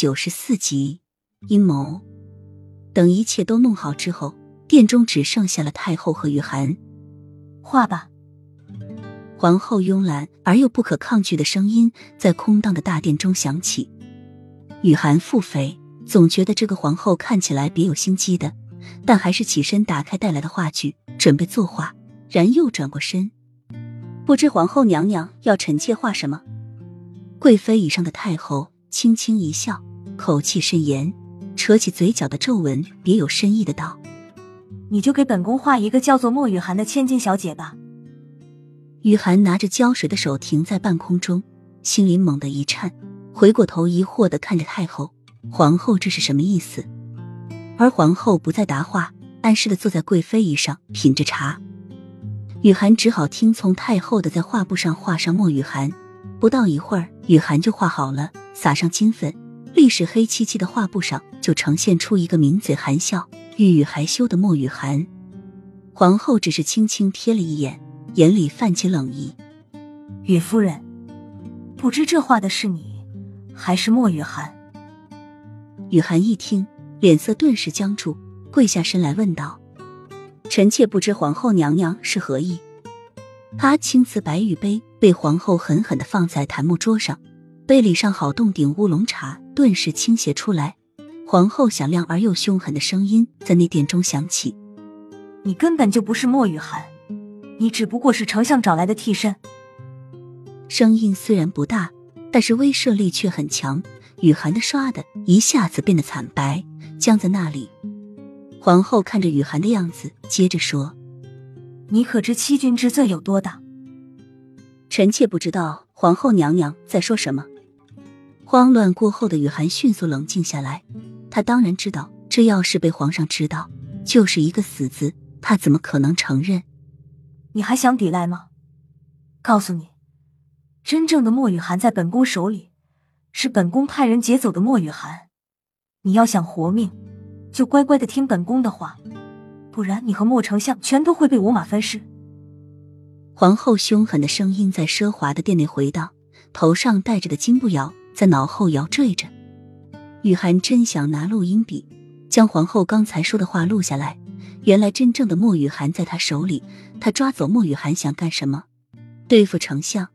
九十四集阴谋。等一切都弄好之后，殿中只剩下了太后和雨涵。画吧。皇后慵懒而又不可抗拒的声音在空荡的大殿中响起。雨涵腹诽，总觉得这个皇后看起来别有心机的，但还是起身打开带来的话剧，准备作画。然又转过身，不知皇后娘娘要臣妾画什么？贵妃以上的太后轻轻一笑，口气甚严，扯起嘴角的皱纹，别有深意的道：“你就给本宫画一个叫做莫雨涵的千金小姐吧。”雨涵拿着胶水的手停在半空中，心里猛地一颤，回过头疑惑的看着太后：“皇后这是什么意思？”而皇后不再答话，安适的坐在贵妃椅上品着茶。雨涵只好听从太后的，在画布上画上“莫雨涵”。不到一会儿，雨涵就画好了，撒上金粉，历史黑漆漆的画布上就呈现出一个抿嘴含笑、欲语还休的莫雨涵。皇后只是轻轻瞥了一眼，眼里泛起冷意：“雨夫人，不知这画的是你，还是莫雨涵？”雨涵一听，脸色顿时僵住，跪下身来问道。臣妾不知皇后娘娘是何意。他青瓷白玉杯被皇后狠狠的放在檀木桌上，杯里上好洞顶乌龙茶顿时倾斜出来。皇后响亮而又凶狠的声音在内殿中响起：“你根本就不是莫雨涵，你只不过是丞相找来的替身。”声音虽然不大，但是威慑力却很强。雨涵的唰的一下子变得惨白，僵在那里。皇后看着雨涵的样子，接着说：“你可知欺君之罪有多大？”臣妾不知道皇后娘娘在说什么。慌乱过后的雨涵迅速冷静下来，她当然知道，这要是被皇上知道，就是一个死字，她怎么可能承认？你还想抵赖吗？告诉你，真正的莫雨涵在本宫手里，是本宫派人劫走的莫雨涵。你要想活命。就乖乖的听本宫的话，不然你和莫丞相全都会被五马分尸。皇后凶狠的声音在奢华的殿内回荡，头上戴着的金步摇在脑后摇坠着。雨涵真想拿录音笔将皇后刚才说的话录下来。原来真正的莫雨涵在他手里，他抓走莫雨涵想干什么？对付丞相，